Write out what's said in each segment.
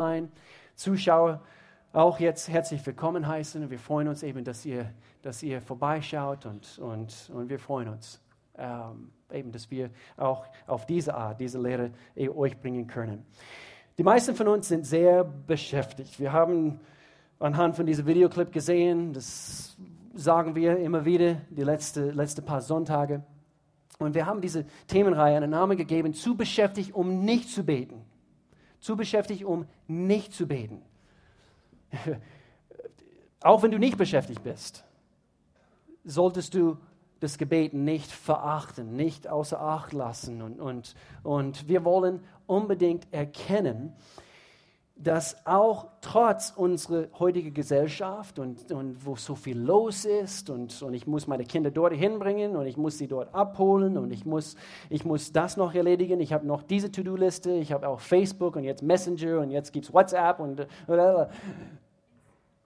online Zuschauer auch jetzt herzlich willkommen heißen. Wir freuen uns eben, dass ihr, dass ihr vorbeischaut und, und, und wir freuen uns ähm, eben, dass wir auch auf diese Art, diese Lehre eh, euch bringen können. Die meisten von uns sind sehr beschäftigt. Wir haben anhand von diesem Videoclip gesehen, das sagen wir immer wieder, die letzten letzte paar Sonntage. Und wir haben diese Themenreihe einen Namen gegeben, zu beschäftigt, um nicht zu beten. Zu beschäftigt, um nicht zu beten. Auch wenn du nicht beschäftigt bist, solltest du das Gebet nicht verachten, nicht außer Acht lassen. Und, und, und wir wollen unbedingt erkennen, dass auch trotz unserer heutigen Gesellschaft und, und wo so viel los ist und, und ich muss meine Kinder dort hinbringen und ich muss sie dort abholen und ich muss, ich muss das noch erledigen, ich habe noch diese To-Do-Liste, ich habe auch Facebook und jetzt Messenger und jetzt gibt es WhatsApp und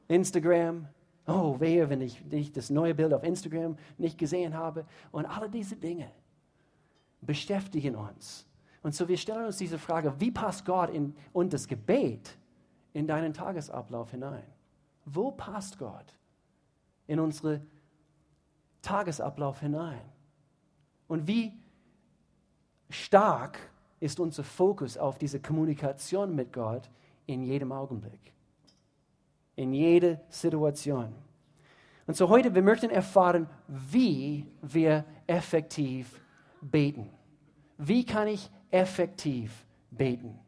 Instagram. Oh, wehe, wenn ich, ich das neue Bild auf Instagram nicht gesehen habe. Und alle diese Dinge beschäftigen uns. Und so wir stellen uns diese Frage, wie passt Gott in, und das Gebet in deinen Tagesablauf hinein? Wo passt Gott in unseren Tagesablauf hinein? Und wie stark ist unser Fokus auf diese Kommunikation mit Gott in jedem Augenblick? In jeder Situation. Und so heute, wir möchten erfahren, wie wir effektiv beten. Wie kann ich effektiv beten.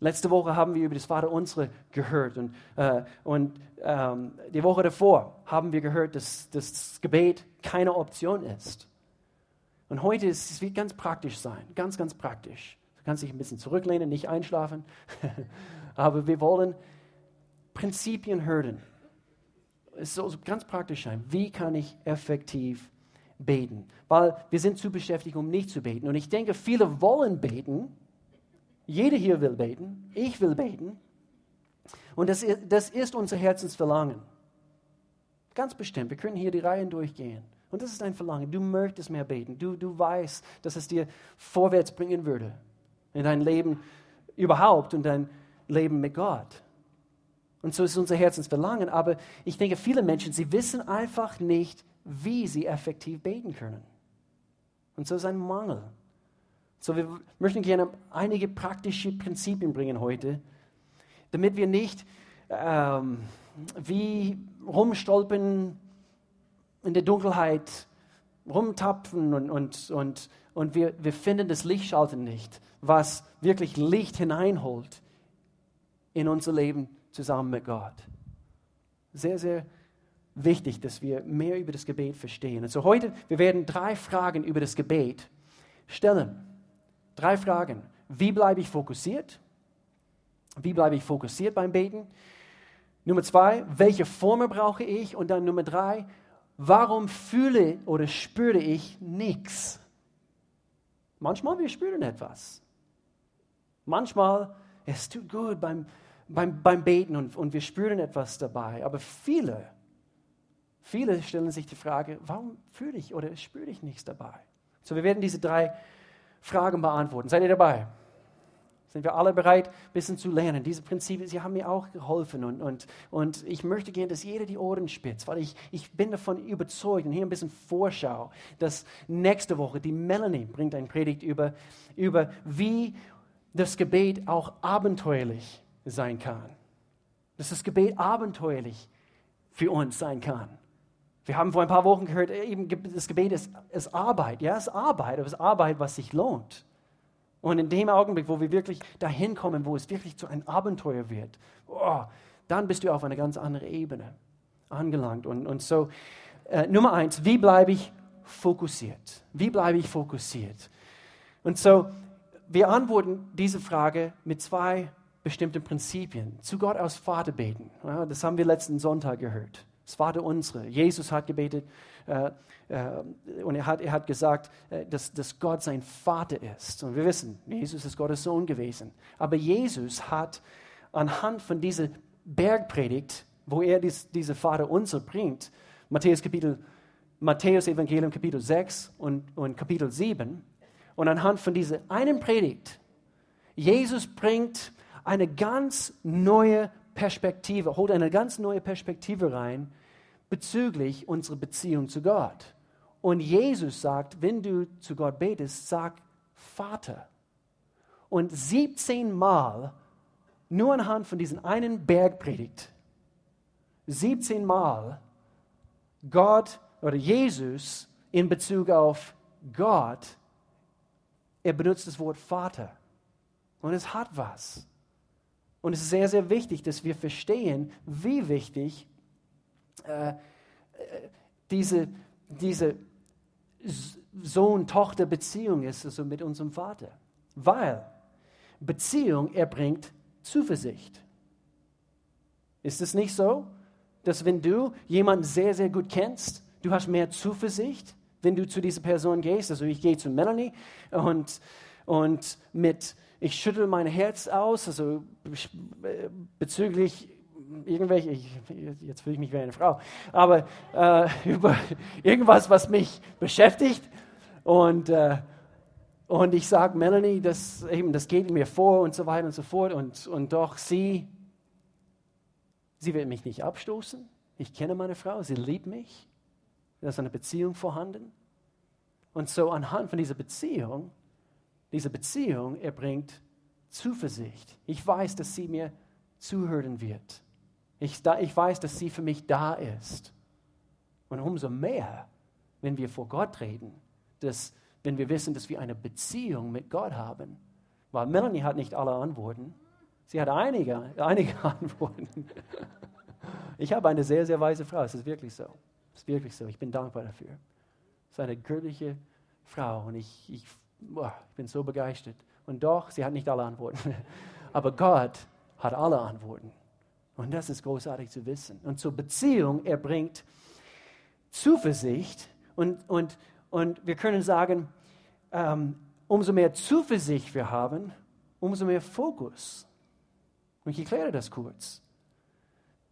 Letzte Woche haben wir über das Vater Unsere gehört und, äh, und ähm, die Woche davor haben wir gehört, dass, dass das Gebet keine Option ist. Und heute ist es wird ganz praktisch sein, ganz, ganz praktisch. Du kannst dich ein bisschen zurücklehnen, nicht einschlafen, aber wir wollen Prinzipien hören. Es soll ganz praktisch sein. Wie kann ich effektiv beten, weil wir sind zu beschäftigt, um nicht zu beten. Und ich denke, viele wollen beten. Jeder hier will beten. Ich will beten. Und das ist, das ist unser Herzensverlangen. Ganz bestimmt. Wir können hier die Reihen durchgehen. Und das ist ein Verlangen. Du möchtest mehr beten. Du, du weißt, dass es dir vorwärts bringen würde. In dein Leben überhaupt und dein Leben mit Gott. Und so ist unser Herzensverlangen. Aber ich denke, viele Menschen, sie wissen einfach nicht, wie sie effektiv beten können. Und so ist ein Mangel. So, wir möchten gerne einige praktische Prinzipien bringen heute, damit wir nicht ähm, wie rumstolpen in der Dunkelheit, rumtapfen und, und, und, und wir, wir finden das Lichtschalten nicht, was wirklich Licht hineinholt in unser Leben zusammen mit Gott. Sehr, sehr wichtig, dass wir mehr über das Gebet verstehen. Also heute, wir werden drei Fragen über das Gebet stellen. Drei Fragen. Wie bleibe ich fokussiert? Wie bleibe ich fokussiert beim Beten? Nummer zwei, welche Formel brauche ich? Und dann Nummer drei, warum fühle oder spüre ich nichts? Manchmal wir spüren etwas. Manchmal es tut gut beim, beim, beim Beten und, und wir spüren etwas dabei. Aber viele Viele stellen sich die Frage, warum fühle ich oder spüre ich nichts dabei? So, wir werden diese drei Fragen beantworten. Seid ihr dabei? Sind wir alle bereit, ein bisschen zu lernen? Diese Prinzipien, sie haben mir auch geholfen und, und, und ich möchte gerne, dass jeder die Ohren spitzt, weil ich, ich bin davon überzeugt und hier ein bisschen Vorschau, dass nächste Woche die Melanie bringt eine Predigt über, über wie das Gebet auch abenteuerlich sein kann. Dass das Gebet abenteuerlich für uns sein kann. Wir haben vor ein paar Wochen gehört, äh, eben das Gebet ist, ist Arbeit. Ja, es ist Arbeit, aber es ist Arbeit, was sich lohnt. Und in dem Augenblick, wo wir wirklich dahin kommen, wo es wirklich zu einem Abenteuer wird, oh, dann bist du auf einer ganz anderen Ebene angelangt. Und, und so, äh, Nummer eins, wie bleibe ich fokussiert? Wie bleibe ich fokussiert? Und so, wir antworten diese Frage mit zwei bestimmten Prinzipien. Zu Gott aus Vater beten. Ja, das haben wir letzten Sonntag gehört. Das Vater unsere. Jesus hat gebetet äh, äh, und er hat, er hat gesagt, äh, dass, dass Gott sein Vater ist. Und wir wissen, Jesus ist Gottes Sohn gewesen. Aber Jesus hat anhand von dieser Bergpredigt, wo er dies, diese Vater unser bringt, Matthäus, Kapitel, Matthäus Evangelium Kapitel 6 und, und Kapitel 7, und anhand von dieser einen Predigt, Jesus bringt eine ganz neue Perspektive, holt eine ganz neue Perspektive rein bezüglich unserer Beziehung zu Gott. Und Jesus sagt, wenn du zu Gott betest, sag Vater. Und 17 Mal, nur anhand von diesem einen Bergpredigt, 17 Mal Gott oder Jesus in Bezug auf Gott, er benutzt das Wort Vater. Und es hat was. Und es ist sehr, sehr wichtig, dass wir verstehen, wie wichtig äh, äh diese, diese Sohn-Tochter-Beziehung ist also mit unserem Vater. Weil Beziehung erbringt Zuversicht. Ist es nicht so, dass wenn du jemanden sehr, sehr gut kennst, du hast mehr Zuversicht, wenn du zu dieser Person gehst? Also ich gehe zu Melanie und, und mit ich schüttel mein Herz aus, also bezüglich irgendwelche, ich, jetzt fühle ich mich wie eine Frau, aber äh, über irgendwas, was mich beschäftigt. Und, äh, und ich sage, Melanie, das, eben, das geht mir vor und so weiter und so fort. Und, und doch, sie, sie wird mich nicht abstoßen. Ich kenne meine Frau, sie liebt mich. Da ist eine Beziehung vorhanden. Und so anhand von dieser Beziehung diese Beziehung erbringt Zuversicht. Ich weiß, dass sie mir zuhören wird. Ich, ich weiß, dass sie für mich da ist. Und umso mehr, wenn wir vor Gott reden, dass, wenn wir wissen, dass wir eine Beziehung mit Gott haben. Weil Melanie hat nicht alle Antworten. Sie hat einige, einige Antworten. Ich habe eine sehr, sehr weise Frau. Es ist wirklich so. Es ist wirklich so. Ich bin dankbar dafür. Es ist eine göttliche Frau und ich, ich boah, ich bin so begeistert. Und doch, sie hat nicht alle Antworten. Aber Gott hat alle Antworten. Und das ist großartig zu wissen. Und zur Beziehung, er bringt Zuversicht. Und, und, und wir können sagen, ähm, umso mehr Zuversicht wir haben, umso mehr Fokus. Und ich erkläre das kurz.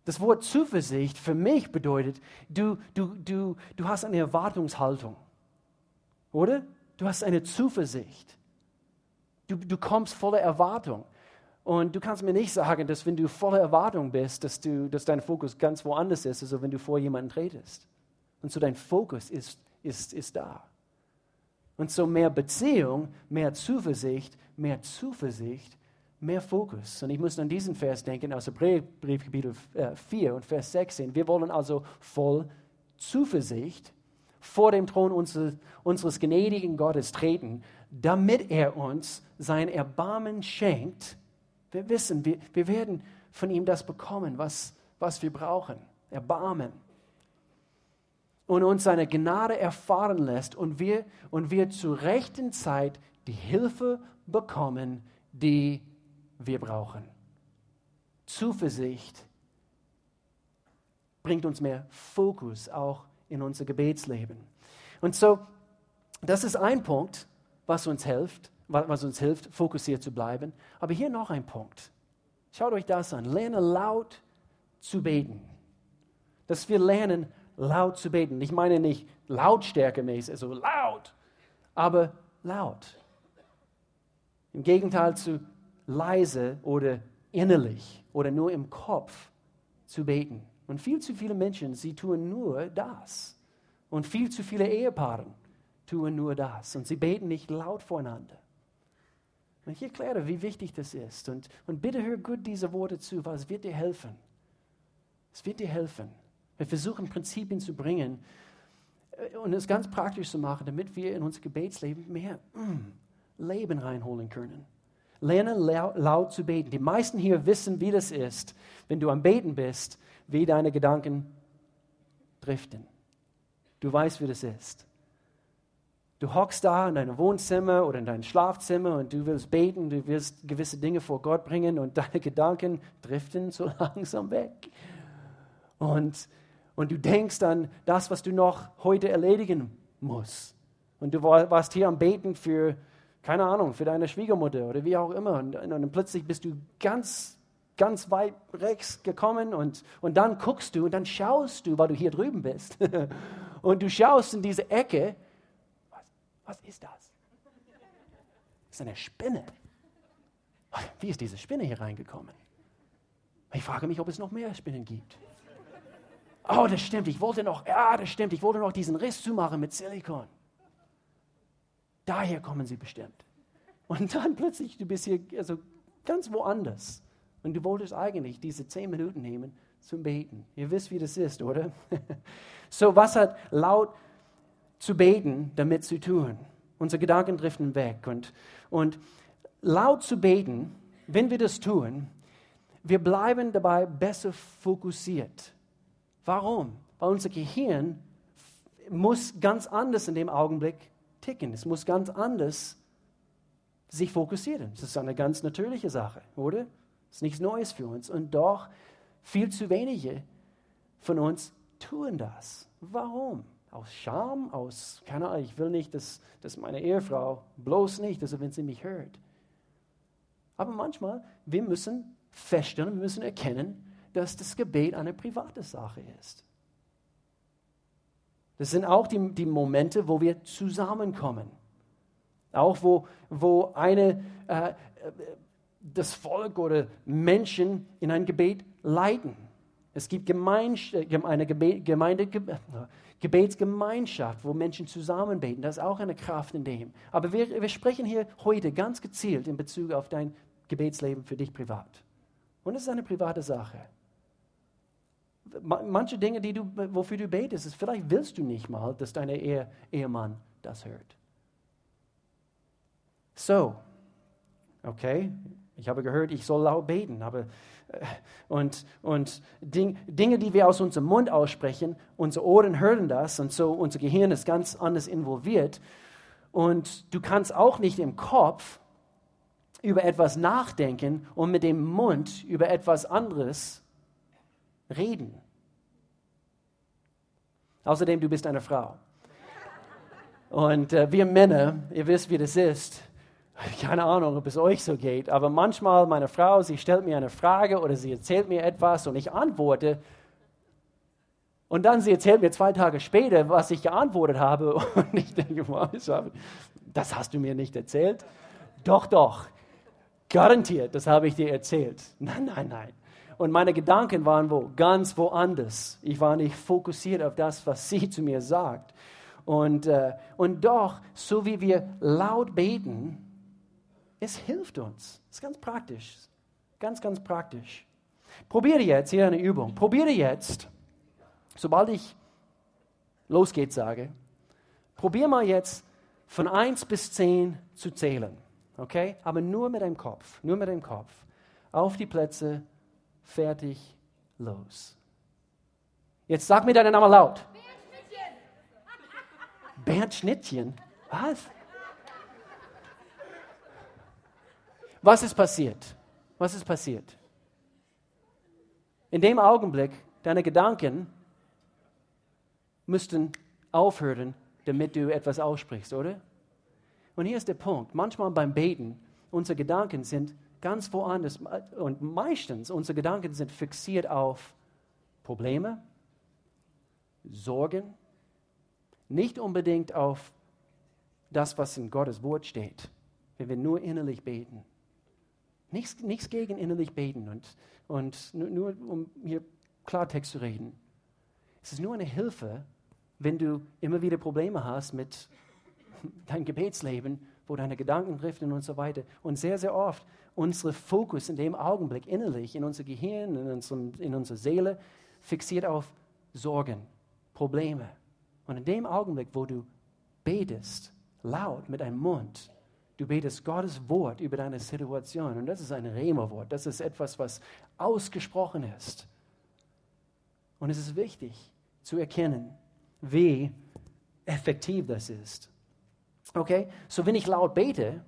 Das Wort Zuversicht für mich bedeutet, du, du, du, du hast eine Erwartungshaltung. Oder? Du hast eine Zuversicht. Du, du kommst voller Erwartung. Und du kannst mir nicht sagen, dass wenn du voller Erwartung bist, dass, du, dass dein Fokus ganz woanders ist, also wenn du vor jemanden tretest. Und so dein Fokus ist, ist, ist da. Und so mehr Beziehung, mehr Zuversicht, mehr Zuversicht, mehr Fokus. Und ich muss an diesen Vers denken, aus Brief, Briefkapitel 4 äh, und Vers 16. Wir wollen also voll Zuversicht vor dem Thron unseres, unseres gnädigen Gottes treten, damit er uns sein Erbarmen schenkt. Wir wissen, wir, wir werden von ihm das bekommen, was, was wir brauchen. Erbarmen. Und uns seine Gnade erfahren lässt und wir, und wir zur rechten Zeit die Hilfe bekommen, die wir brauchen. Zuversicht bringt uns mehr Fokus auch in unser Gebetsleben. Und so, das ist ein Punkt, was uns hilft, was uns hilft, fokussiert zu bleiben. Aber hier noch ein Punkt. Schaut euch das an. Lerne laut zu beten. Dass wir lernen, laut zu beten. Ich meine nicht lautstärkemäßig, also laut, aber laut. Im Gegenteil zu leise oder innerlich oder nur im Kopf zu beten. Und viel zu viele Menschen, sie tun nur das. Und viel zu viele Ehepaare tun nur das. Und sie beten nicht laut voreinander. Und ich erkläre, wie wichtig das ist. Und, und bitte hör gut diese Worte zu, weil es wird dir helfen. Es wird dir helfen. Wir versuchen Prinzipien zu bringen äh, und es ganz praktisch zu machen, damit wir in unser Gebetsleben mehr mm, Leben reinholen können. Lerne laut, laut zu beten. Die meisten hier wissen, wie das ist, wenn du am Beten bist wie deine Gedanken driften. Du weißt, wie das ist. Du hockst da in deinem Wohnzimmer oder in deinem Schlafzimmer und du willst beten, du willst gewisse Dinge vor Gott bringen und deine Gedanken driften so langsam weg. Und, und du denkst an das, was du noch heute erledigen musst. Und du warst hier am Beten für, keine Ahnung, für deine Schwiegermutter oder wie auch immer. Und, und, und plötzlich bist du ganz ganz weit rechts gekommen und, und dann guckst du und dann schaust du, weil du hier drüben bist. und du schaust in diese Ecke. Was, ist das? Das ist eine Spinne. Wie ist diese Spinne hier reingekommen? Ich frage mich, ob es noch mehr Spinnen gibt. Oh, das stimmt, ich wollte noch, ja, das stimmt, ich wollte noch diesen Riss zumachen mit Silikon. Daher kommen sie bestimmt. Und dann plötzlich, du bist hier also ganz woanders. Und du wolltest eigentlich diese zehn Minuten nehmen zum Beten. Ihr wisst, wie das ist, oder? so, was hat laut zu beten damit zu tun? Unsere Gedanken driften weg. Und, und laut zu beten, wenn wir das tun, wir bleiben dabei besser fokussiert. Warum? Weil unser Gehirn muss ganz anders in dem Augenblick ticken. Es muss ganz anders sich fokussieren. Das ist eine ganz natürliche Sache, oder? Das ist nichts Neues für uns. Und doch viel zu wenige von uns tun das. Warum? Aus Scham, aus, keine Ahnung, ich will nicht, dass, dass meine Ehefrau, bloß nicht, also wenn sie mich hört. Aber manchmal, wir müssen feststellen, wir müssen erkennen, dass das Gebet eine private Sache ist. Das sind auch die, die Momente, wo wir zusammenkommen. Auch wo, wo eine, äh, das Volk oder Menschen in ein Gebet leiten. Es gibt äh, eine Gemeinde, Gebetsgemeinschaft, wo Menschen zusammen beten. Das ist auch eine Kraft in dem. Aber wir, wir sprechen hier heute ganz gezielt in Bezug auf dein Gebetsleben für dich privat. Und es ist eine private Sache. Manche Dinge, die du, wofür du betest, ist, vielleicht willst du nicht mal, dass dein Ehe, Ehemann das hört. So, okay, ich habe gehört, ich soll laut beten, aber und, und Ding, Dinge, die wir aus unserem Mund aussprechen, unsere Ohren hören das und so unser Gehirn ist ganz anders involviert. Und du kannst auch nicht im Kopf über etwas nachdenken und mit dem Mund über etwas anderes reden. Außerdem, du bist eine Frau. Und äh, wir Männer, ihr wisst, wie das ist. Keine Ahnung, ob es euch so geht, aber manchmal meine Frau, sie stellt mir eine Frage oder sie erzählt mir etwas und ich antworte. Und dann sie erzählt mir zwei Tage später, was ich geantwortet habe. Und ich denke, das hast du mir nicht erzählt. Doch, doch. Garantiert, das habe ich dir erzählt. Nein, nein, nein. Und meine Gedanken waren wo? Ganz woanders. Ich war nicht fokussiert auf das, was sie zu mir sagt. Und, äh, und doch, so wie wir laut beten, es hilft uns. Es ist ganz praktisch. Ganz, ganz praktisch. Probiere jetzt, hier eine Übung. Probiere jetzt, sobald ich losgeht sage, probiere mal jetzt von 1 bis 10 zu zählen. Okay? Aber nur mit dem Kopf, nur mit dem Kopf. Auf die Plätze, fertig, los. Jetzt sag mir deinen Namen laut. Bernd Schnittchen. Was? Was ist passiert? Was ist passiert? In dem Augenblick, deine Gedanken müssten aufhören, damit du etwas aussprichst, oder? Und hier ist der Punkt. Manchmal beim Beten, unsere Gedanken sind ganz woanders. Und meistens unsere Gedanken sind fixiert auf Probleme, Sorgen, nicht unbedingt auf das, was in Gottes Wort steht, wenn wir nur innerlich beten. Nichts, nichts gegen innerlich beten und, und nur, um hier Klartext zu reden. Es ist nur eine Hilfe, wenn du immer wieder Probleme hast mit dein Gebetsleben, wo deine Gedanken driften und so weiter. Und sehr, sehr oft unser Fokus in dem Augenblick innerlich, in unser Gehirn, in, unserem, in unserer Seele, fixiert auf Sorgen, Probleme. Und in dem Augenblick, wo du betest, laut mit deinem Mund, du betest Gottes Wort über deine Situation. Und das ist ein Rema-Wort. Das ist etwas, was ausgesprochen ist. Und es ist wichtig zu erkennen, wie effektiv das ist. Okay? So, wenn ich laut bete,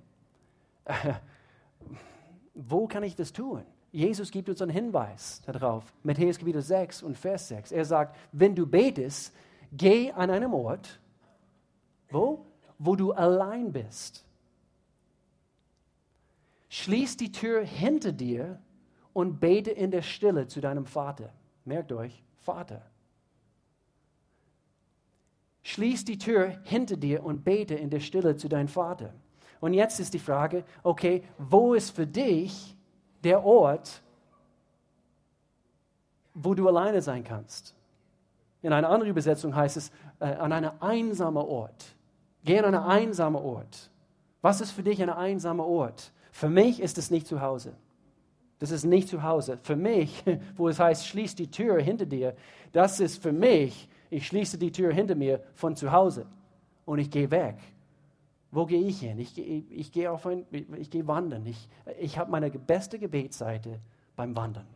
äh, wo kann ich das tun? Jesus gibt uns einen Hinweis darauf. Matthäus Kapitel 6 und Vers 6. Er sagt, wenn du betest, geh an einem Ort, wo? Wo du allein bist. Schließ die Tür hinter dir und bete in der Stille zu deinem Vater. Merkt euch, Vater. Schließ die Tür hinter dir und bete in der Stille zu deinem Vater. Und jetzt ist die Frage, okay, wo ist für dich der Ort, wo du alleine sein kannst? In einer anderen Übersetzung heißt es, äh, an einem einsamen Ort. Geh an einen einsamen Ort. Was ist für dich ein einsamer Ort? Für mich ist es nicht zu Hause. Das ist nicht zu Hause. Für mich, wo es heißt, schließ die Tür hinter dir, das ist für mich, ich schließe die Tür hinter mir von zu Hause und ich gehe weg. Wo gehe ich hin? Ich, ich, ich gehe auf wandern. Ich, ich habe meine beste Gebetsseite beim Wandern.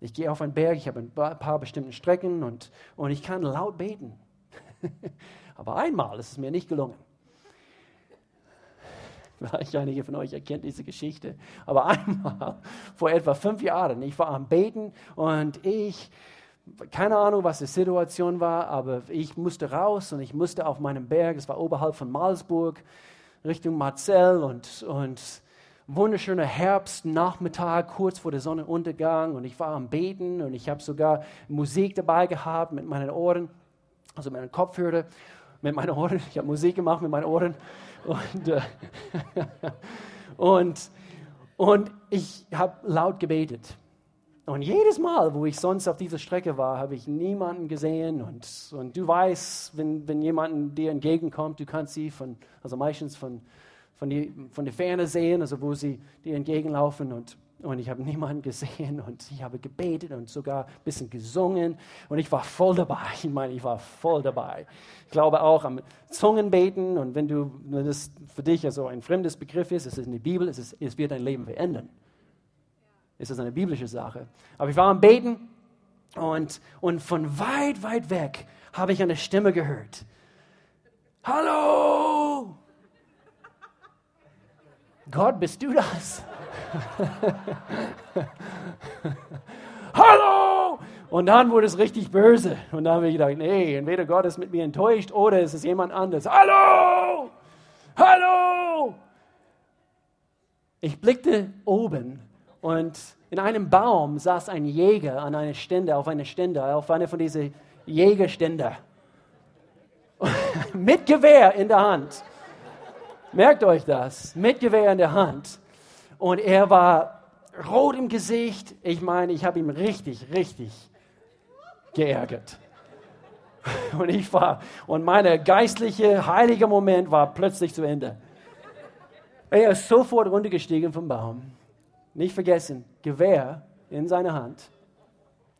Ich gehe auf einen Berg, ich habe ein paar bestimmte Strecken und, und ich kann laut beten. Aber einmal ist es mir nicht gelungen. Vielleicht einige von euch erkennt diese Geschichte. Aber einmal, vor etwa fünf Jahren, ich war am Beten und ich, keine Ahnung, was die Situation war, aber ich musste raus und ich musste auf meinem Berg, es war oberhalb von Malsburg, Richtung Marzell und, und wunderschöner Herbstnachmittag, kurz vor der Sonnenuntergang und ich war am Beten und ich habe sogar Musik dabei gehabt mit meinen Ohren, also meinen Kopfhörer, mit meinen Ohren. Ich habe Musik gemacht mit meinen Ohren und, äh, und, und ich habe laut gebetet. Und jedes Mal, wo ich sonst auf dieser Strecke war, habe ich niemanden gesehen. Und, und du weißt, wenn, wenn jemand dir entgegenkommt, du kannst sie von, also meistens von, von, die, von der Ferne sehen, also wo sie dir entgegenlaufen. Und, und ich habe niemanden gesehen und ich habe gebetet und sogar ein bisschen gesungen. Und ich war voll dabei. Ich meine, ich war voll dabei. Ich glaube auch am Zungenbeten. Und wenn, du, wenn das für dich also ein fremdes Begriff ist, es ist in der Bibel, es, ist, es wird dein Leben verändern. Es ist eine biblische Sache. Aber ich war am Beten und, und von weit, weit weg habe ich eine Stimme gehört. Hallo! Gott, bist du das? Hallo! Und dann wurde es richtig böse. Und dann habe ich gedacht, nee, entweder Gott ist mit mir enttäuscht oder es ist jemand anderes. Hallo! Hallo! Ich blickte oben und in einem Baum saß ein Jäger an einer Stände, auf einer Stände, auf einer von diesen Jägerständer. Mit Gewehr in der Hand. Merkt euch das. Mit Gewehr in der Hand. Und er war rot im Gesicht. Ich meine, ich habe ihn richtig, richtig geärgert. Und ich war, und mein geistliche, heilige Moment war plötzlich zu Ende. Er ist sofort runtergestiegen vom Baum nicht vergessen, Gewehr in seiner Hand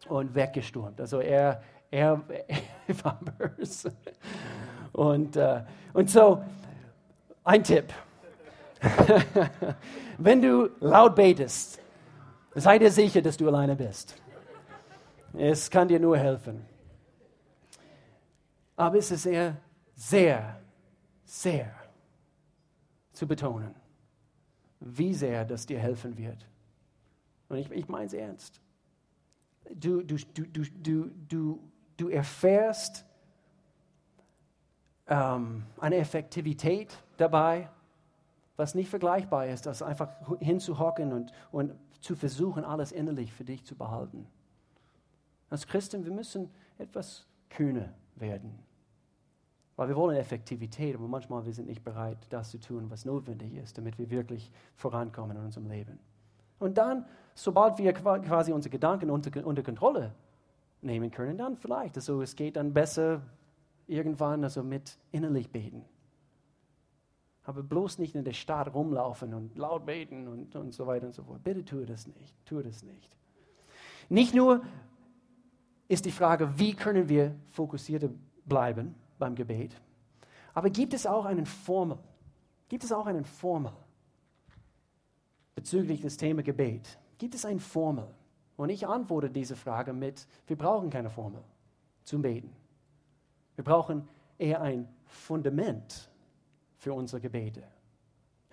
und weggestürmt. Also er, er, er war böse. Und, uh, und so, ein Tipp. Wenn du laut betest, sei dir sicher, dass du alleine bist. Es kann dir nur helfen. Aber es ist sehr, sehr, sehr zu betonen wie sehr das dir helfen wird. Und ich, ich meine es ernst. Du, du, du, du, du, du, du erfährst ähm, eine Effektivität dabei, was nicht vergleichbar ist, als einfach hinzuhocken und, und zu versuchen, alles innerlich für dich zu behalten. Als Christen, wir müssen etwas kühner werden. Weil wir wollen Effektivität, aber manchmal wir sind nicht bereit, das zu tun, was notwendig ist, damit wir wirklich vorankommen in unserem Leben. Und dann, sobald wir quasi unsere Gedanken unter, unter Kontrolle nehmen können, dann vielleicht, also es geht dann besser irgendwann also mit innerlich beten. Aber bloß nicht in der Stadt rumlaufen und laut beten und, und so weiter und so fort. Bitte tue das nicht. Tue das nicht. Nicht nur ist die Frage, wie können wir fokussiert bleiben, beim Gebet. Aber gibt es auch einen Formel? Gibt es auch einen Formel bezüglich des Thema Gebet? Gibt es eine Formel? Und ich antworte diese Frage mit, wir brauchen keine Formel zum Beten. Wir brauchen eher ein Fundament für unsere Gebete.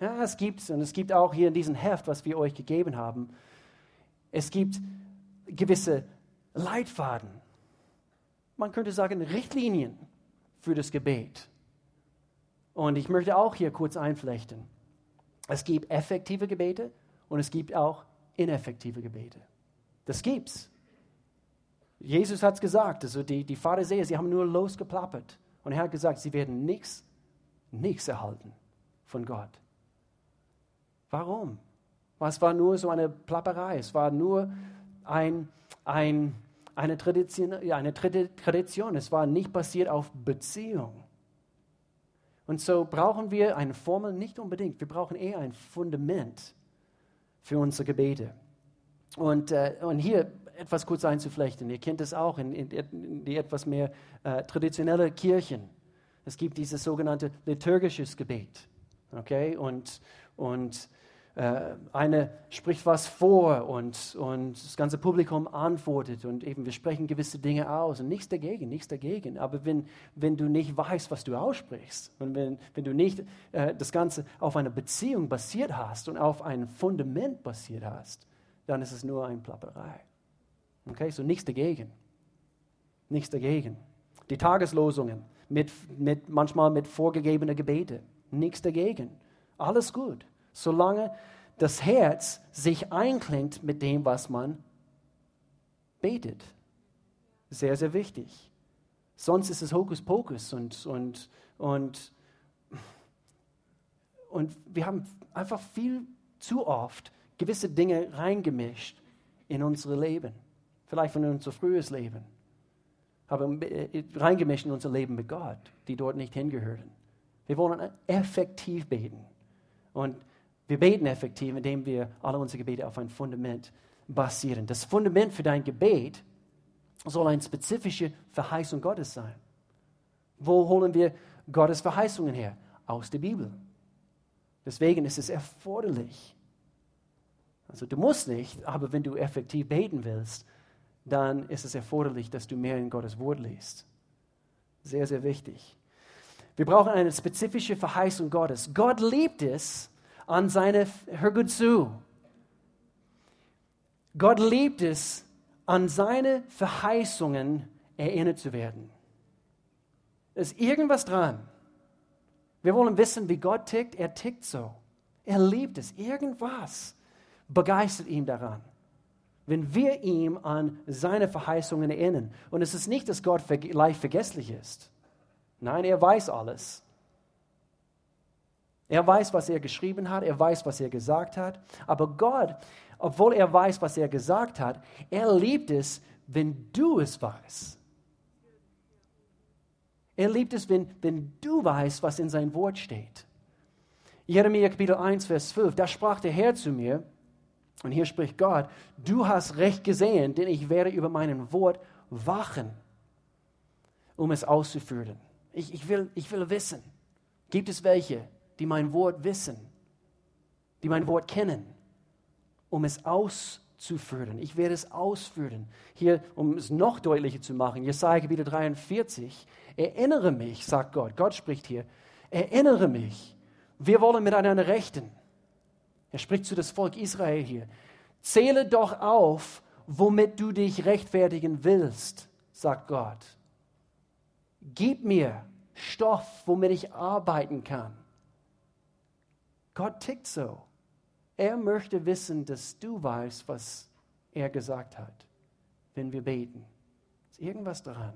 Ja, es gibt, und es gibt auch hier in diesem Heft, was wir euch gegeben haben, es gibt gewisse Leitfaden. Man könnte sagen Richtlinien, für das Gebet. Und ich möchte auch hier kurz einflechten. Es gibt effektive Gebete und es gibt auch ineffektive Gebete. Das gibt's. Jesus hat es gesagt, also die, die Pharisäer, sie haben nur losgeplappert. Und er hat gesagt, sie werden nichts, nichts erhalten von Gott. Warum? Es war nur so eine Plapperei. Es war nur ein, ein, eine, Tradition, eine Tradition. Es war nicht basiert auf Beziehung. Und so brauchen wir eine Formel nicht unbedingt. Wir brauchen eher ein Fundament für unsere Gebete. Und, äh, und hier etwas kurz einzuflechten. Ihr kennt es auch in, in, in die etwas mehr äh, traditionelle Kirchen. Es gibt dieses sogenannte liturgisches Gebet. Okay? Und, und äh, eine spricht was vor und, und das ganze Publikum antwortet und eben wir sprechen gewisse Dinge aus und nichts dagegen, nichts dagegen. Aber wenn, wenn du nicht weißt, was du aussprichst und wenn, wenn du nicht äh, das Ganze auf einer Beziehung basiert hast und auf einem Fundament basiert hast, dann ist es nur eine Plapperei. Okay, so nichts dagegen. Nichts dagegen. Die Tageslosungen, mit, mit, manchmal mit vorgegebenen Gebete, nichts dagegen. Alles gut solange das Herz sich einklingt mit dem, was man betet. Sehr, sehr wichtig. Sonst ist es Hokuspokus und, und, und, und wir haben einfach viel zu oft gewisse Dinge reingemischt in unser Leben. Vielleicht von unser frühes Leben. Aber äh, reingemischt in unser Leben mit Gott, die dort nicht hingehören. Wir wollen effektiv beten. Und wir beten effektiv, indem wir alle unsere Gebete auf ein Fundament basieren. Das Fundament für dein Gebet soll eine spezifische Verheißung Gottes sein. Wo holen wir Gottes Verheißungen her? Aus der Bibel. Deswegen ist es erforderlich. Also du musst nicht, aber wenn du effektiv beten willst, dann ist es erforderlich, dass du mehr in Gottes Wort liest. Sehr, sehr wichtig. Wir brauchen eine spezifische Verheißung Gottes. Gott liebt es, an seine, hör gut zu, Gott liebt es, an seine Verheißungen erinnert zu werden. Ist irgendwas dran? Wir wollen wissen, wie Gott tickt. Er tickt so. Er liebt es. Irgendwas begeistert ihn daran. Wenn wir ihm an seine Verheißungen erinnern. Und es ist nicht, dass Gott leicht vergesslich ist. Nein, er weiß alles. Er weiß, was er geschrieben hat, er weiß, was er gesagt hat. Aber Gott, obwohl er weiß, was er gesagt hat, er liebt es, wenn du es weißt. Er liebt es, wenn, wenn du weißt, was in sein Wort steht. Jeremia Kapitel 1, Vers 12, da sprach der Herr zu mir, und hier spricht Gott, du hast recht gesehen, denn ich werde über mein Wort wachen, um es auszuführen. Ich, ich, will, ich will wissen, gibt es welche, die mein Wort wissen, die mein Wort kennen, um es auszuführen. Ich werde es ausführen. Hier, um es noch deutlicher zu machen, Jesaja Kapitel 43, erinnere mich, sagt Gott, Gott spricht hier, erinnere mich, wir wollen miteinander rechten. Er spricht zu das Volk Israel hier. Zähle doch auf, womit du dich rechtfertigen willst, sagt Gott. Gib mir Stoff, womit ich arbeiten kann. Gott tickt so. Er möchte wissen, dass du weißt, was er gesagt hat, wenn wir beten. Ist irgendwas daran?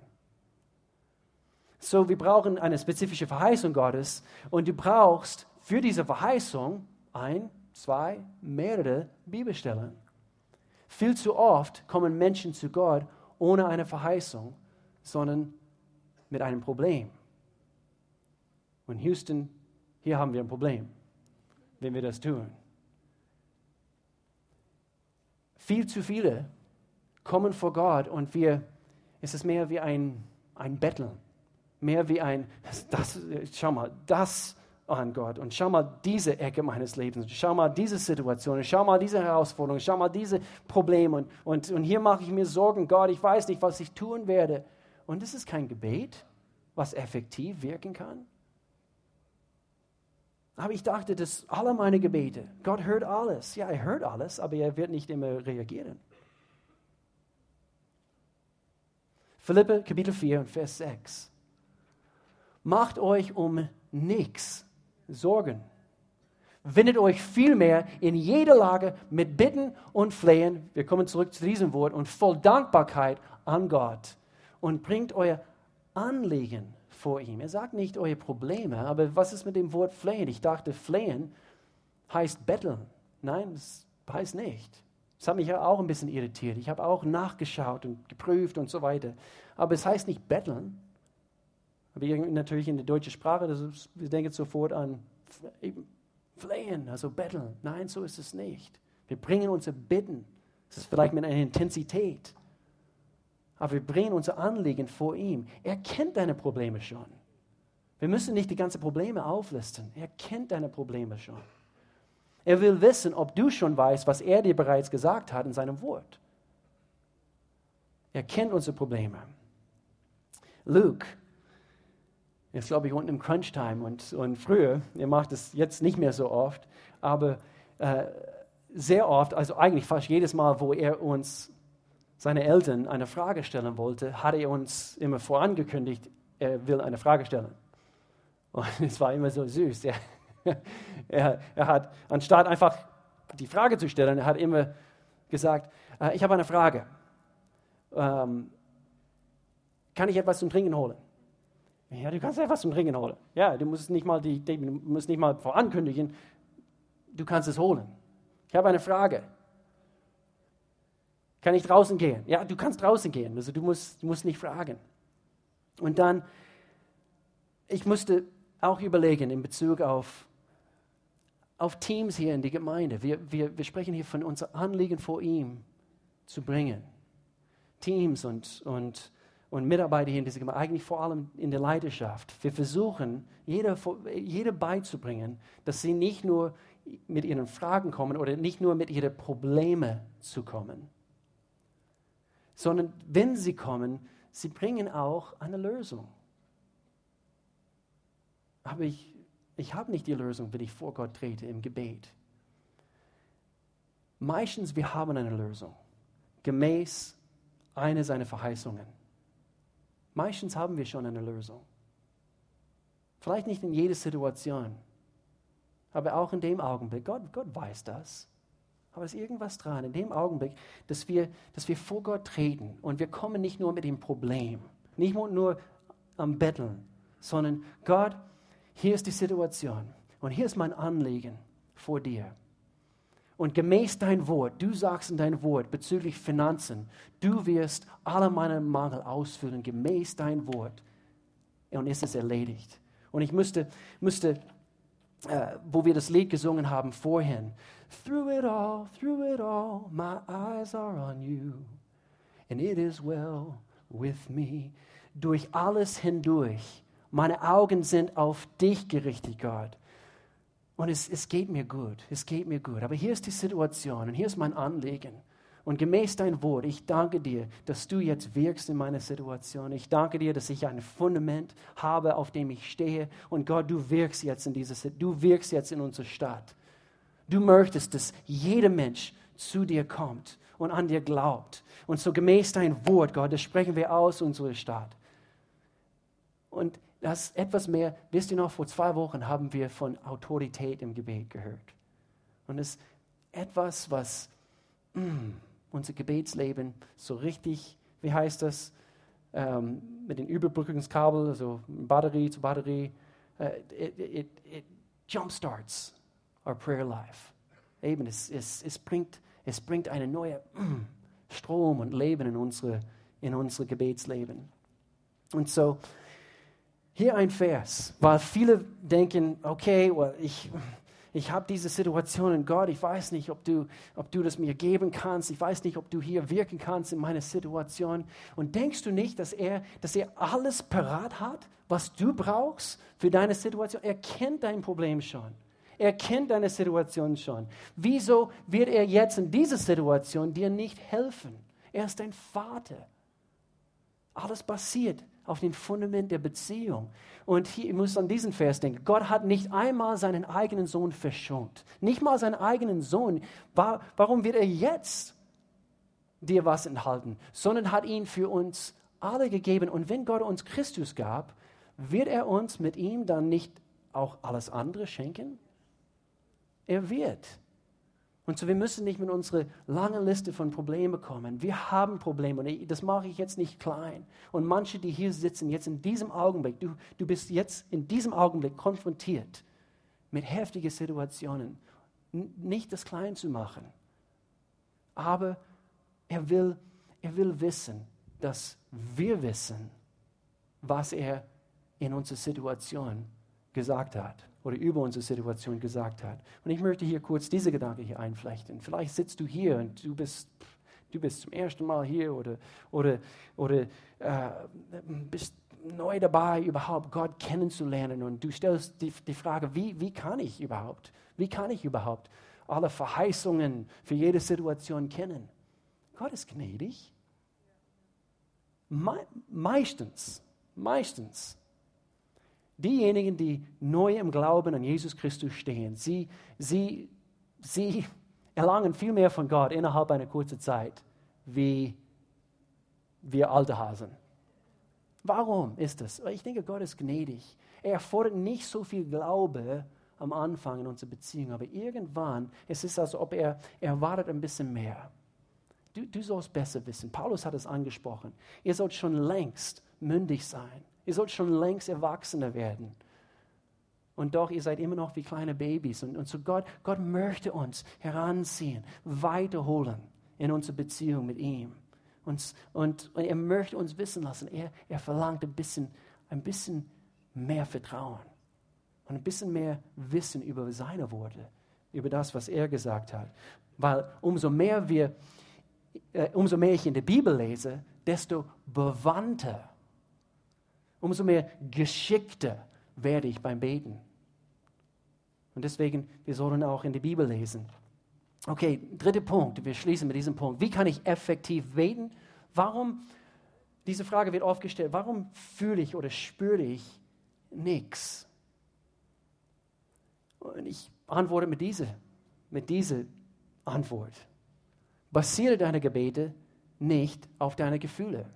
So, wir brauchen eine spezifische Verheißung Gottes und du brauchst für diese Verheißung ein, zwei, mehrere Bibelstellen. Viel zu oft kommen Menschen zu Gott ohne eine Verheißung, sondern mit einem Problem. Und Houston, hier haben wir ein Problem wenn wir das tun. Viel zu viele kommen vor Gott und wir, es ist mehr wie ein, ein Betteln, mehr wie ein, das, schau mal, das an Gott und schau mal diese Ecke meines Lebens, schau mal diese Situation, schau mal diese Herausforderung, schau mal diese Probleme und, und, und hier mache ich mir Sorgen, Gott, ich weiß nicht, was ich tun werde. Und das ist kein Gebet, was effektiv wirken kann. Aber ich dachte, dass alle meine Gebete, Gott hört alles. Ja, er hört alles, aber er wird nicht immer reagieren. Philippe Kapitel 4 und Vers 6. Macht euch um nichts Sorgen. Wendet euch vielmehr in jeder Lage mit Bitten und Flehen, wir kommen zurück zu diesem Wort, und voll Dankbarkeit an Gott und bringt euer Anliegen vor ihm. Er sagt nicht eure Probleme, aber was ist mit dem Wort flehen? Ich dachte, flehen heißt betteln. Nein, das heißt nicht. Das hat mich ja auch ein bisschen irritiert. Ich habe auch nachgeschaut und geprüft und so weiter. Aber es heißt nicht betteln. Aber natürlich in der deutschen Sprache, das ist, wir denken sofort an flehen, also betteln. Nein, so ist es nicht. Wir bringen unsere Bitten. Das ist vielleicht mit einer Intensität. Aber wir bringen unser Anliegen vor ihm. Er kennt deine Probleme schon. Wir müssen nicht die ganzen Probleme auflisten. Er kennt deine Probleme schon. Er will wissen, ob du schon weißt, was er dir bereits gesagt hat in seinem Wort. Er kennt unsere Probleme. Luke ist, glaube ich, unten im Crunch-Time und, und früher, er macht es jetzt nicht mehr so oft, aber äh, sehr oft, also eigentlich fast jedes Mal, wo er uns, seine Eltern, eine Frage stellen wollte, hat er uns immer vorangekündigt, er will eine Frage stellen. Und es war immer so süß. Er, er, er hat, anstatt einfach die Frage zu stellen, er hat immer gesagt, äh, ich habe eine Frage. Ähm, kann ich etwas zum Trinken holen? Ja, du kannst etwas zum Trinken holen. Ja, du musst nicht mal, die, du musst nicht mal vorankündigen, du kannst es holen. Ich habe eine Frage. Kann ich draußen gehen? Ja, du kannst draußen gehen. Also du musst, du musst nicht fragen. Und dann, ich musste auch überlegen in Bezug auf, auf Teams hier in die Gemeinde. Wir, wir, wir sprechen hier von unser Anliegen vor ihm zu bringen. Teams und, und und Mitarbeiter hier in dieser Gemeinde, eigentlich vor allem in der Leidenschaft. Wir versuchen, jeder, jeder beizubringen, dass sie nicht nur mit ihren Fragen kommen oder nicht nur mit ihren Problemen zu kommen, sondern wenn sie kommen, sie bringen auch eine Lösung. Aber ich, ich habe nicht die Lösung, wenn ich vor Gott trete im Gebet. Meistens wir haben eine Lösung, gemäß einer seiner Verheißungen. Meistens haben wir schon eine Lösung. Vielleicht nicht in jeder Situation, aber auch in dem Augenblick. Gott, Gott weiß das. Aber es ist irgendwas dran, in dem Augenblick, dass wir, dass wir vor Gott treten und wir kommen nicht nur mit dem Problem, nicht nur am Betteln, sondern Gott, hier ist die Situation und hier ist mein Anliegen vor dir. Und gemäß dein Wort, du sagst in dein Wort bezüglich Finanzen, du wirst alle meine Mangel ausfüllen, gemäß dein Wort. Und es ist erledigt. Und ich müsste, müsste äh, wo wir das Lied gesungen haben vorhin, Through it all, through it all, my eyes are on you, and it is well with me. Durch alles hindurch, meine Augen sind auf dich gerichtet, Gott. Und es, es geht mir gut, es geht mir gut. Aber hier ist die Situation und hier ist mein Anliegen. Und gemäß dein Wort, ich danke dir, dass du jetzt wirkst in meiner Situation. Ich danke dir, dass ich ein Fundament habe, auf dem ich stehe. Und Gott, du wirkst jetzt in dieser, du wirkst jetzt in unserer Stadt. Du möchtest, dass jeder Mensch zu dir kommt und an dir glaubt. Und so gemäß dein Wort, Gott, das sprechen wir aus unserer Stadt. Und das etwas mehr, wisst ihr noch, vor zwei Wochen haben wir von Autorität im Gebet gehört. Und es ist etwas, was mm, unser Gebetsleben so richtig, wie heißt das, ähm, mit den Überbrückungskabel, also Batterie zu Batterie, uh, it, it, it jumpstarts our prayer life. Eben, es, es, es, bringt, es bringt einen neuen mm, Strom und Leben in unsere, in unsere Gebetsleben. Und so, hier ein Vers, weil viele denken, okay, well, ich, ich habe diese Situation in Gott, ich weiß nicht, ob du, ob du das mir geben kannst, ich weiß nicht, ob du hier wirken kannst in meiner Situation. Und denkst du nicht, dass er, dass er alles parat hat, was du brauchst für deine Situation? Er kennt dein Problem schon. Er kennt deine Situation schon. Wieso wird er jetzt in dieser Situation dir nicht helfen? Er ist dein Vater. Alles passiert auf dem Fundament der Beziehung. Und hier, ich muss an diesen Vers denken. Gott hat nicht einmal seinen eigenen Sohn verschont. Nicht mal seinen eigenen Sohn. Warum wird er jetzt dir was enthalten? Sondern hat ihn für uns alle gegeben. Und wenn Gott uns Christus gab, wird er uns mit ihm dann nicht auch alles andere schenken? Er wird. Und so, wir müssen nicht mit unserer langen Liste von Problemen kommen. Wir haben Probleme und das mache ich jetzt nicht klein. Und manche, die hier sitzen, jetzt in diesem Augenblick, du, du bist jetzt in diesem Augenblick konfrontiert mit heftigen Situationen nicht das klein zu machen. Aber er will, er will wissen, dass wir wissen, was er in unserer Situation gesagt hat oder über unsere Situation gesagt hat. Und ich möchte hier kurz diese Gedanke hier einflechten. Vielleicht sitzt du hier und du bist, du bist zum ersten Mal hier oder, oder, oder äh, bist neu dabei, überhaupt Gott kennenzulernen und du stellst die, die Frage, wie, wie kann ich überhaupt, wie kann ich überhaupt alle Verheißungen für jede Situation kennen? Gott ist gnädig. Me meistens, meistens diejenigen, die neu im Glauben an Jesus Christus stehen, sie, sie, sie erlangen viel mehr von Gott innerhalb einer kurzen Zeit, wie wir alte Hasen. Warum ist das? Ich denke, Gott ist gnädig. Er fordert nicht so viel Glaube am Anfang in unserer Beziehung, aber irgendwann es ist es, als ob er erwartet ein bisschen mehr. Du, du sollst besser wissen. Paulus hat es angesprochen. Ihr sollt schon längst mündig sein. Ihr sollt schon längst Erwachsene werden. Und doch, ihr seid immer noch wie kleine Babys. Und, und so Gott, Gott möchte uns heranziehen, weiterholen in unsere Beziehung mit ihm. Und, und, und er möchte uns wissen lassen, er, er verlangt ein bisschen, ein bisschen mehr Vertrauen und ein bisschen mehr Wissen über seine Worte, über das, was er gesagt hat. Weil umso mehr wir, äh, umso mehr ich in der Bibel lese, desto bewandter umso mehr geschickter werde ich beim Beten. Und deswegen, wir sollen auch in die Bibel lesen. Okay, dritter Punkt, wir schließen mit diesem Punkt. Wie kann ich effektiv beten? Warum, diese Frage wird oft gestellt, warum fühle ich oder spüre ich nichts? Und ich antworte mit dieser, mit dieser Antwort. Basiere deine Gebete nicht auf deine Gefühle.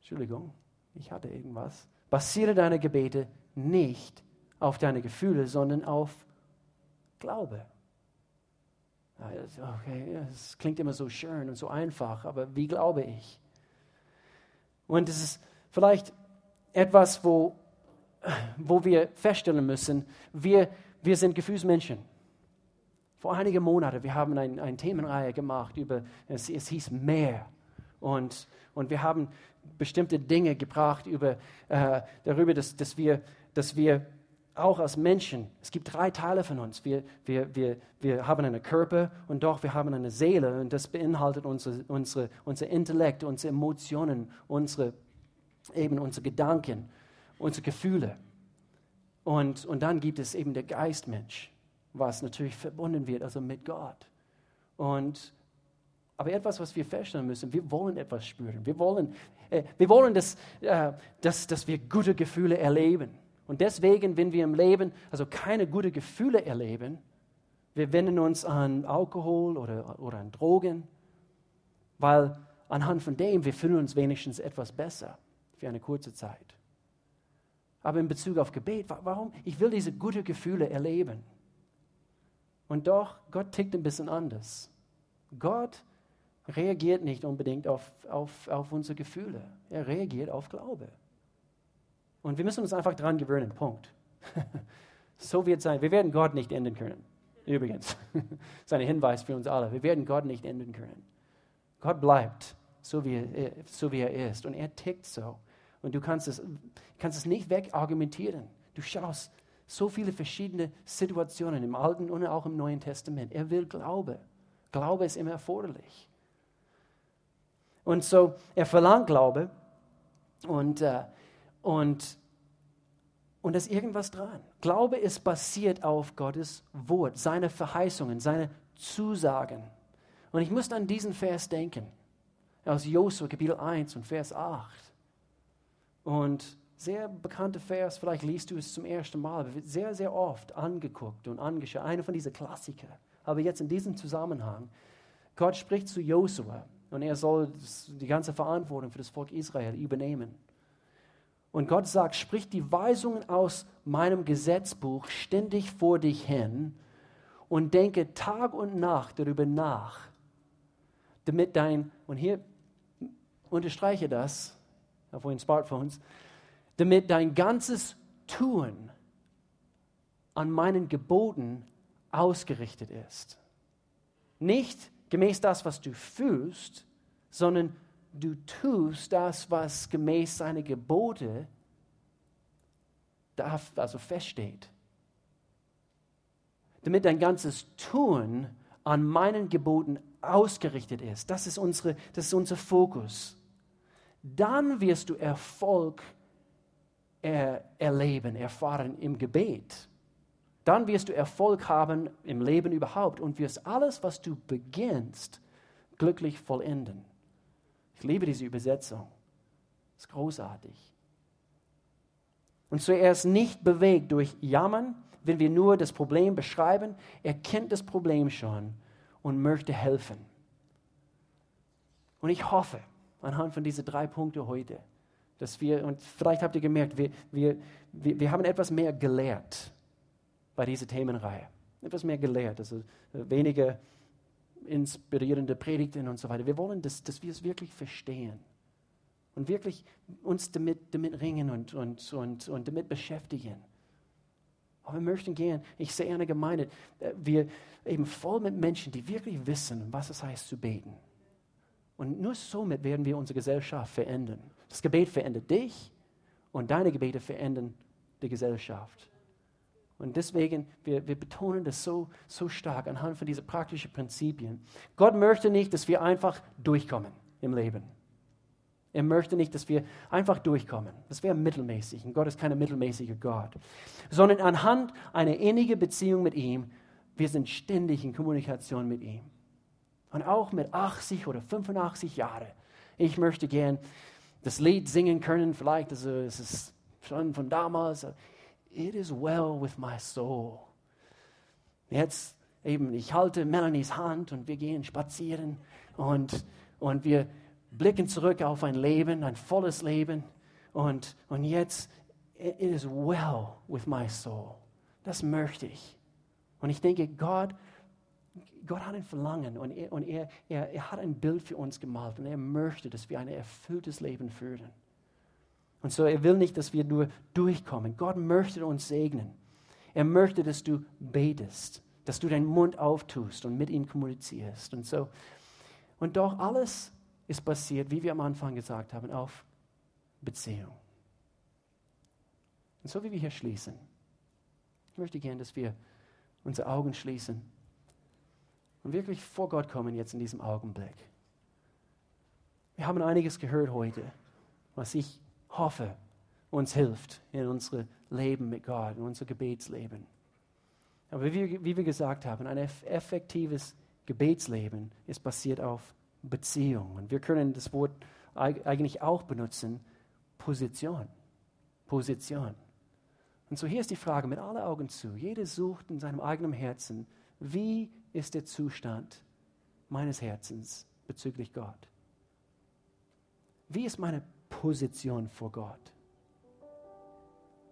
Entschuldigung ich hatte irgendwas. Basiere deine Gebete nicht auf deine Gefühle, sondern auf Glaube. Okay, es klingt immer so schön und so einfach, aber wie glaube ich? Und es ist vielleicht etwas, wo, wo wir feststellen müssen, wir, wir sind Gefühlsmenschen. Vor einigen Monaten, wir haben eine ein Themenreihe gemacht über, es, es hieß mehr. Und, und wir haben bestimmte Dinge gebracht über, äh, darüber, dass, dass, wir, dass wir auch als Menschen, es gibt drei Teile von uns. Wir, wir, wir, wir haben einen Körper und doch wir haben eine Seele und das beinhaltet unsere, unsere, unser Intellekt, unsere Emotionen, unsere, eben unsere Gedanken, unsere Gefühle. Und, und dann gibt es eben der Geistmensch, was natürlich verbunden wird, also mit Gott. Und aber etwas, was wir feststellen müssen, wir wollen etwas spüren. Wir wollen, äh, wir wollen, dass, äh, dass, dass wir gute Gefühle erleben. Und deswegen, wenn wir im Leben also keine guten Gefühle erleben, wir wenden uns an Alkohol oder, oder an Drogen, weil anhand von dem wir fühlen uns wenigstens etwas besser für eine kurze Zeit. Aber in Bezug auf Gebet, warum? Ich will diese guten Gefühle erleben. Und doch, Gott tickt ein bisschen anders. Gott reagiert nicht unbedingt auf, auf, auf unsere Gefühle. Er reagiert auf Glaube. Und wir müssen uns einfach daran gewöhnen. Punkt. so wird es sein. Wir werden Gott nicht enden können. Übrigens. das ist ein Hinweis für uns alle. Wir werden Gott nicht enden können. Gott bleibt so wie, er, so wie er ist. Und er tickt so. Und du kannst es, kannst es nicht wegargumentieren. Du schaust so viele verschiedene Situationen im Alten und auch im Neuen Testament. Er will Glaube. Glaube ist immer erforderlich. Und so, er verlangt Glaube und, äh, und, und da ist irgendwas dran. Glaube ist basiert auf Gottes Wort, seine Verheißungen, seine Zusagen. Und ich muss an diesen Vers denken, aus Josua Kapitel 1 und Vers 8. Und sehr bekannter Vers, vielleicht liest du es zum ersten Mal, wird sehr, sehr oft angeguckt und angeschaut. Einer von diesen Klassikern. Aber jetzt in diesem Zusammenhang, Gott spricht zu Josua und er soll die ganze Verantwortung für das Volk Israel übernehmen. Und Gott sagt, sprich die Weisungen aus meinem Gesetzbuch ständig vor dich hin und denke Tag und Nacht darüber nach, damit dein, und hier unterstreiche das auf euren Smartphones, damit dein ganzes Tun an meinen Geboten ausgerichtet ist. Nicht gemäß das, was du fühlst, sondern du tust das, was gemäß seiner Gebote darf, also feststeht. Damit dein ganzes Tun an meinen Geboten ausgerichtet ist. Das ist, unsere, das ist unser Fokus. Dann wirst du Erfolg er, erleben, erfahren im Gebet. Dann wirst du Erfolg haben im Leben überhaupt und wirst alles, was du beginnst, glücklich vollenden. Ich liebe diese Übersetzung. Das ist großartig. Und so er ist nicht bewegt durch Jammern, wenn wir nur das Problem beschreiben. Er kennt das Problem schon und möchte helfen. Und ich hoffe, anhand von diesen drei Punkten heute, dass wir, und vielleicht habt ihr gemerkt, wir, wir, wir, wir haben etwas mehr gelehrt bei dieser Themenreihe. Etwas mehr gelehrt, also äh, weniger inspirierende Predigten und so weiter. Wir wollen, dass, dass wir es wirklich verstehen und wirklich uns damit, damit ringen und, und, und, und damit beschäftigen. Aber wir möchten gehen. Ich sehe eine Gemeinde, äh, wir eben voll mit Menschen, die wirklich wissen, was es heißt zu beten. Und nur somit werden wir unsere Gesellschaft verändern. Das Gebet verändert dich und deine Gebete verändern die Gesellschaft. Und deswegen, wir, wir betonen das so, so stark anhand von diesen praktischen Prinzipien. Gott möchte nicht, dass wir einfach durchkommen im Leben. Er möchte nicht, dass wir einfach durchkommen. Das wäre mittelmäßig. Und Gott ist kein mittelmäßiger Gott. Sondern anhand einer innigen Beziehung mit ihm, wir sind ständig in Kommunikation mit ihm. Und auch mit 80 oder 85 Jahren. Ich möchte gern das Lied singen können. Vielleicht also, es ist schon von damals. It is well with my soul. Jetzt eben, ich halte Melanies Hand und wir gehen spazieren und, und wir blicken zurück auf ein Leben, ein volles Leben und, und jetzt, it is well with my soul. Das möchte ich. Und ich denke, Gott, Gott hat ein Verlangen und, er, und er, er, er hat ein Bild für uns gemalt und er möchte, dass wir ein erfülltes Leben führen. Und so, er will nicht, dass wir nur durchkommen. Gott möchte uns segnen. Er möchte, dass du betest, dass du deinen Mund auftust und mit ihm kommunizierst. Und so, und doch alles ist basiert, wie wir am Anfang gesagt haben, auf Beziehung. Und so wie wir hier schließen, ich möchte gerne, dass wir unsere Augen schließen und wirklich vor Gott kommen jetzt in diesem Augenblick. Wir haben einiges gehört heute, was ich hoffe, uns hilft in unserem Leben mit Gott, in unser Gebetsleben. Aber wie, wie wir gesagt haben, ein effektives Gebetsleben ist basiert auf Beziehung. Und wir können das Wort eigentlich auch benutzen, Position. Position. Und so hier ist die Frage mit allen Augen zu. Jeder sucht in seinem eigenen Herzen, wie ist der Zustand meines Herzens bezüglich Gott? Wie ist meine Position vor Gott?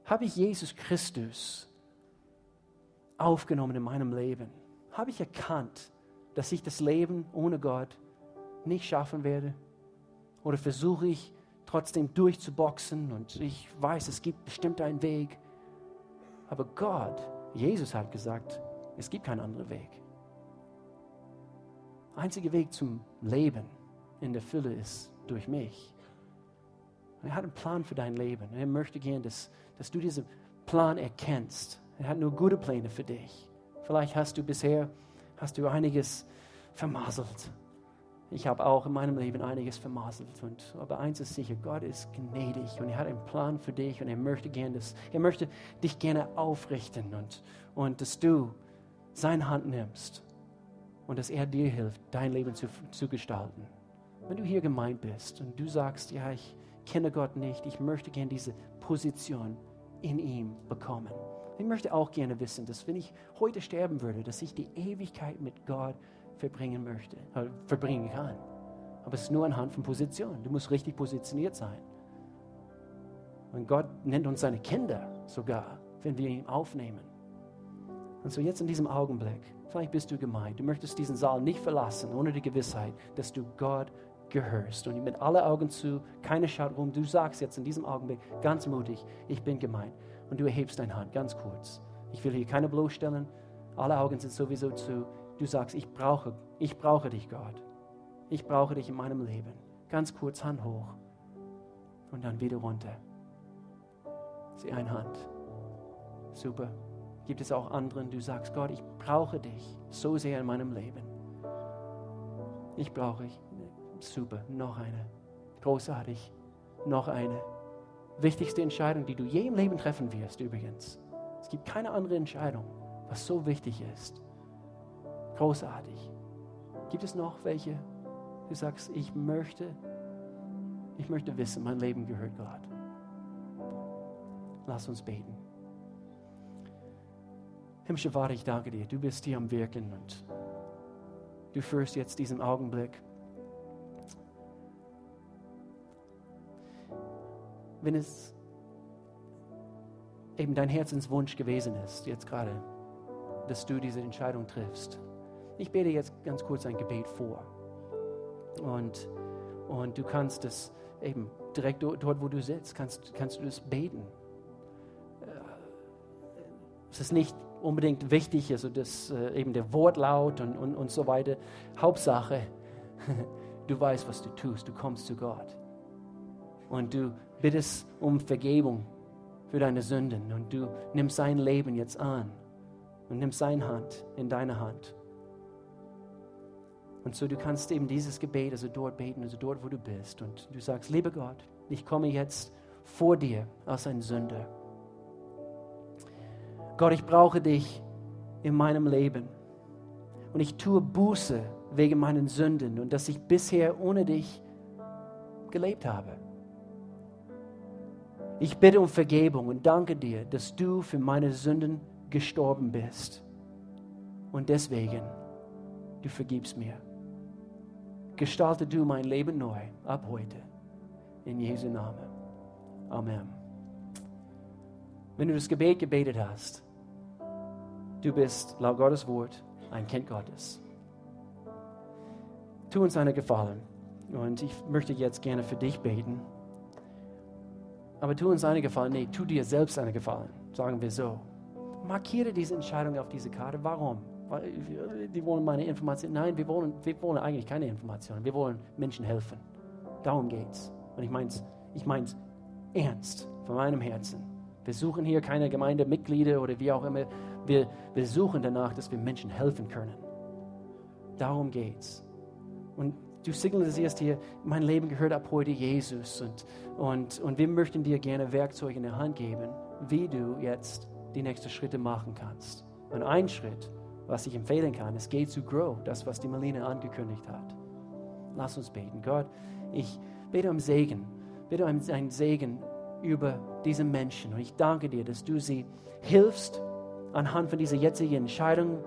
Habe ich Jesus Christus aufgenommen in meinem Leben? Habe ich erkannt, dass ich das Leben ohne Gott nicht schaffen werde? Oder versuche ich trotzdem durchzuboxen und ich weiß, es gibt bestimmt einen Weg. Aber Gott, Jesus hat gesagt, es gibt keinen anderen Weg. Einziger Weg zum Leben in der Fülle ist durch mich. Er hat einen Plan für dein Leben. Er möchte gern, dass, dass du diesen Plan erkennst. Er hat nur gute Pläne für dich. Vielleicht hast du bisher hast du einiges vermasselt. Ich habe auch in meinem Leben einiges vermasselt. Und, aber eins ist sicher, Gott ist gnädig und er hat einen Plan für dich und er möchte, gern das, er möchte dich gerne aufrichten und, und dass du seine Hand nimmst und dass er dir hilft, dein Leben zu, zu gestalten. Wenn du hier gemeint bist und du sagst, ja, ich, kenne Gott nicht. Ich möchte gerne diese Position in ihm bekommen. Ich möchte auch gerne wissen, dass wenn ich heute sterben würde, dass ich die Ewigkeit mit Gott verbringen möchte, äh, verbringen kann. Aber es ist nur anhand von Position. Du musst richtig positioniert sein. Und Gott nennt uns seine Kinder sogar, wenn wir ihn aufnehmen. Und so jetzt in diesem Augenblick, vielleicht bist du gemeint, du möchtest diesen Saal nicht verlassen ohne die Gewissheit, dass du Gott gehörst. Und mit alle Augen zu, keiner schaut rum. Du sagst jetzt in diesem Augenblick ganz mutig, ich bin gemeint. Und du erhebst deine Hand ganz kurz. Ich will hier keine bloßstellen. alle Augen sind sowieso zu. Du sagst, ich brauche, ich brauche dich, Gott. Ich brauche dich in meinem Leben. Ganz kurz Hand hoch und dann wieder runter. Sieh eine Hand. Super. Gibt es auch anderen, du sagst, Gott, ich brauche dich so sehr in meinem Leben. Ich brauche dich. Super. Noch eine. Großartig. Noch eine. Wichtigste Entscheidung, die du je im Leben treffen wirst, übrigens. Es gibt keine andere Entscheidung, was so wichtig ist. Großartig. Gibt es noch welche? Du sagst, ich möchte, ich möchte wissen, mein Leben gehört Gott. Lass uns beten. Himmlische Vater, ich danke dir. Du bist hier am Wirken und du führst jetzt diesen Augenblick. Wenn es eben dein Herzenswunsch gewesen ist, jetzt gerade, dass du diese Entscheidung triffst. Ich bete jetzt ganz kurz ein Gebet vor. Und, und du kannst es eben direkt dort, wo du sitzt, kannst, kannst du das beten. Äh, es ist nicht unbedingt wichtig, also das, äh, eben der Wortlaut und, und, und so weiter. Hauptsache, du weißt, was du tust. Du kommst zu Gott. Und du bittest um Vergebung für deine Sünden. Und du nimmst sein Leben jetzt an und nimmst seine Hand in deine Hand. Und so du kannst eben dieses Gebet, also dort beten, also dort, wo du bist. Und du sagst, lieber Gott, ich komme jetzt vor dir als ein Sünder. Gott, ich brauche dich in meinem Leben. Und ich tue Buße wegen meinen Sünden und dass ich bisher ohne dich gelebt habe. Ich bitte um Vergebung und danke dir, dass du für meine Sünden gestorben bist. Und deswegen, du vergibst mir. Gestalte du mein Leben neu ab heute. In Jesu Namen. Amen. Wenn du das Gebet gebetet hast, du bist laut Gottes Wort ein Kind Gottes. Tu uns eine Gefallen. Und ich möchte jetzt gerne für dich beten. Aber tu uns eine Gefallen. Nee, tu dir selbst eine Gefallen. Sagen wir so. Markiere diese Entscheidung auf diese Karte. Warum? die wollen meine Informationen. Nein, wir wollen, wir wollen eigentlich keine Informationen. Wir wollen Menschen helfen. Darum geht's. Und ich meine es ich mein's ernst, von meinem Herzen. Wir suchen hier keine Gemeindemitglieder oder wie auch immer. Wir, wir suchen danach, dass wir Menschen helfen können. Darum geht's. Und du signalisierst hier, mein Leben gehört ab heute Jesus. Und, und, und wir möchten dir gerne Werkzeuge in der Hand geben, wie du jetzt die nächsten Schritte machen kannst. Und ein Schritt was ich empfehlen kann. Es geht zu Grow, das, was die Marlene angekündigt hat. Lass uns beten. Gott, ich bete um Segen. Bitte um einen Segen über diese Menschen. Und ich danke dir, dass du sie hilfst anhand von dieser jetzigen Entscheidung.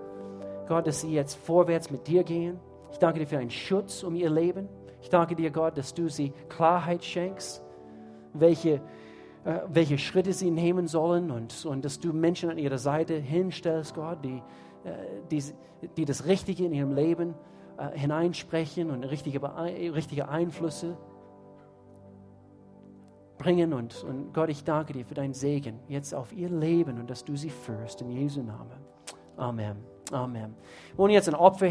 Gott, dass sie jetzt vorwärts mit dir gehen. Ich danke dir für einen Schutz um ihr Leben. Ich danke dir, Gott, dass du sie Klarheit schenkst, welche, äh, welche Schritte sie nehmen sollen und, und dass du Menschen an ihrer Seite hinstellst, Gott, die, äh, die, die das Richtige in ihrem Leben äh, hineinsprechen und richtige, richtige Einflüsse bringen. Und, und Gott, ich danke dir für deinen Segen jetzt auf ihr Leben und dass du sie führst. In Jesu Namen. Amen. Amen. Wir wollen jetzt ein Opfer